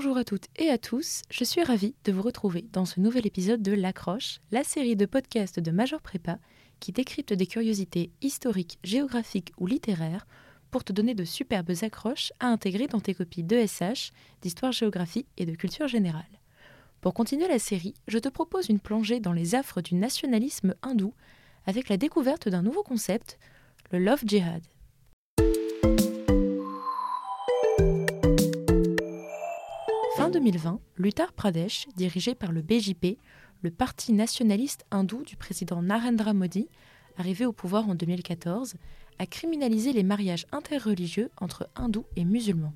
Bonjour à toutes et à tous, je suis ravie de vous retrouver dans ce nouvel épisode de L'Accroche, la série de podcasts de Major Prépa qui décrypte des curiosités historiques, géographiques ou littéraires pour te donner de superbes accroches à intégrer dans tes copies d'ESH, d'histoire-géographie et de culture générale. Pour continuer la série, je te propose une plongée dans les affres du nationalisme hindou avec la découverte d'un nouveau concept, le Love Jihad. Fin 2020, l'Uttar Pradesh, dirigé par le BJP, le parti nationaliste hindou du président Narendra Modi, arrivé au pouvoir en 2014, a criminalisé les mariages interreligieux entre hindous et musulmans.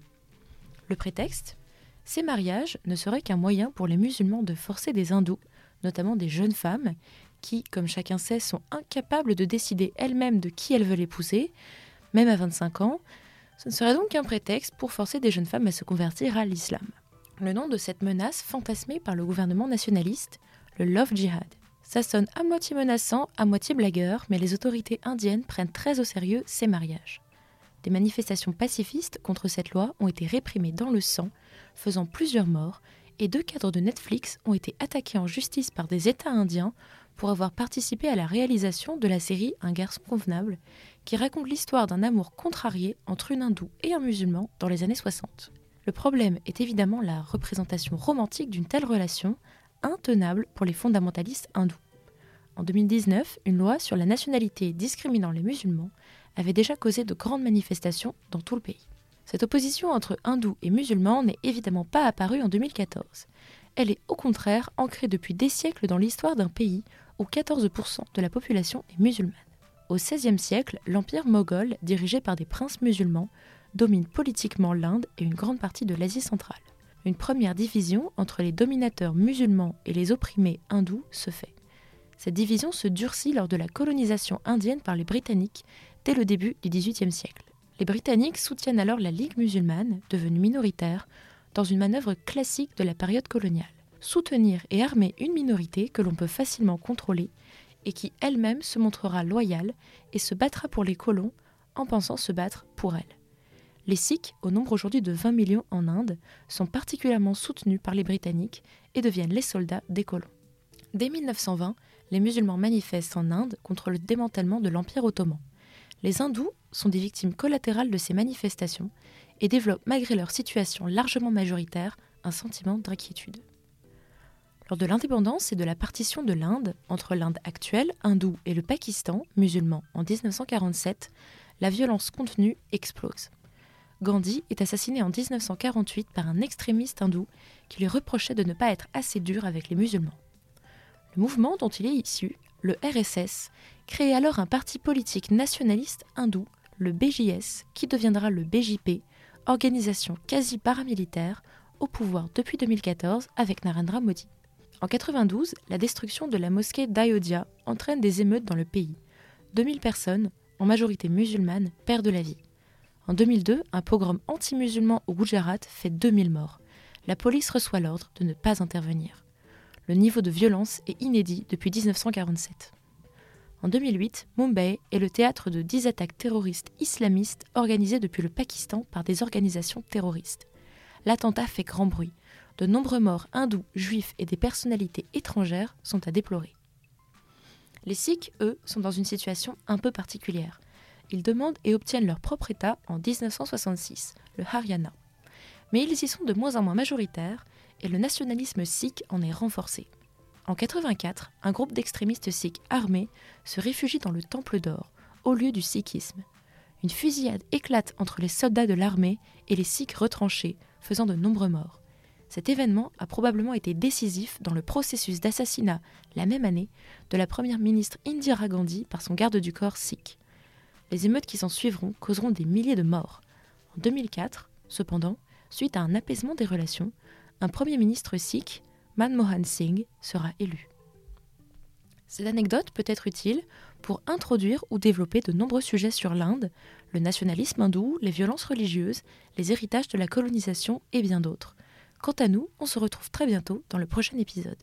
Le prétexte? Ces mariages ne seraient qu'un moyen pour les musulmans de forcer des hindous, notamment des jeunes femmes, qui, comme chacun sait, sont incapables de décider elles-mêmes de qui elles veulent épouser, même à 25 ans. Ce ne serait donc qu'un prétexte pour forcer des jeunes femmes à se convertir à l'islam. Le nom de cette menace fantasmée par le gouvernement nationaliste, le Love Jihad. Ça sonne à moitié menaçant, à moitié blagueur, mais les autorités indiennes prennent très au sérieux ces mariages. Des manifestations pacifistes contre cette loi ont été réprimées dans le sang, faisant plusieurs morts, et deux cadres de Netflix ont été attaqués en justice par des États indiens pour avoir participé à la réalisation de la série Un garçon convenable, qui raconte l'histoire d'un amour contrarié entre une hindoue et un musulman dans les années 60. Le problème est évidemment la représentation romantique d'une telle relation, intenable pour les fondamentalistes hindous. En 2019, une loi sur la nationalité discriminant les musulmans avait déjà causé de grandes manifestations dans tout le pays. Cette opposition entre hindous et musulmans n'est évidemment pas apparue en 2014. Elle est au contraire ancrée depuis des siècles dans l'histoire d'un pays où 14% de la population est musulmane. Au XVIe siècle, l'empire moghol, dirigé par des princes musulmans, domine politiquement l'Inde et une grande partie de l'Asie centrale une première division entre les dominateurs musulmans et les opprimés hindous se fait. Cette division se durcit lors de la colonisation indienne par les Britanniques dès le début du XVIIIe siècle. Les Britanniques soutiennent alors la Ligue musulmane, devenue minoritaire, dans une manœuvre classique de la période coloniale. Soutenir et armer une minorité que l'on peut facilement contrôler et qui elle-même se montrera loyale et se battra pour les colons en pensant se battre pour elle. Les Sikhs, au nombre aujourd'hui de 20 millions en Inde, sont particulièrement soutenus par les Britanniques et deviennent les soldats des colons. Dès 1920, les musulmans manifestent en Inde contre le démantèlement de l'Empire ottoman. Les hindous sont des victimes collatérales de ces manifestations et développent, malgré leur situation largement majoritaire, un sentiment d'inquiétude. Lors de l'indépendance et de la partition de l'Inde, entre l'Inde actuelle, hindoue, et le Pakistan, musulman, en 1947, la violence contenue explose. Gandhi est assassiné en 1948 par un extrémiste hindou qui lui reprochait de ne pas être assez dur avec les musulmans. Le mouvement dont il est issu, le RSS, crée alors un parti politique nationaliste hindou, le BJS, qui deviendra le BJP, organisation quasi paramilitaire au pouvoir depuis 2014 avec Narendra Modi. En 92, la destruction de la mosquée d'Ayodhya entraîne des émeutes dans le pays. 2000 personnes, en majorité musulmanes, perdent la vie. En 2002, un pogrom anti-musulman au Gujarat fait 2000 morts. La police reçoit l'ordre de ne pas intervenir. Le niveau de violence est inédit depuis 1947. En 2008, Mumbai est le théâtre de 10 attaques terroristes islamistes organisées depuis le Pakistan par des organisations terroristes. L'attentat fait grand bruit. De nombreux morts hindous, juifs et des personnalités étrangères sont à déplorer. Les Sikhs, eux, sont dans une situation un peu particulière ils demandent et obtiennent leur propre État en 1966, le Haryana. Mais ils y sont de moins en moins majoritaires et le nationalisme sikh en est renforcé. En 84, un groupe d'extrémistes sikhs armés se réfugie dans le Temple d'Or, au lieu du sikhisme. Une fusillade éclate entre les soldats de l'armée et les sikhs retranchés, faisant de nombreux morts. Cet événement a probablement été décisif dans le processus d'assassinat, la même année, de la première ministre Indira Gandhi par son garde du corps sikh. Les émeutes qui s'en suivront causeront des milliers de morts. En 2004, cependant, suite à un apaisement des relations, un Premier ministre sikh, Manmohan Singh, sera élu. Cette anecdote peut être utile pour introduire ou développer de nombreux sujets sur l'Inde, le nationalisme hindou, les violences religieuses, les héritages de la colonisation et bien d'autres. Quant à nous, on se retrouve très bientôt dans le prochain épisode.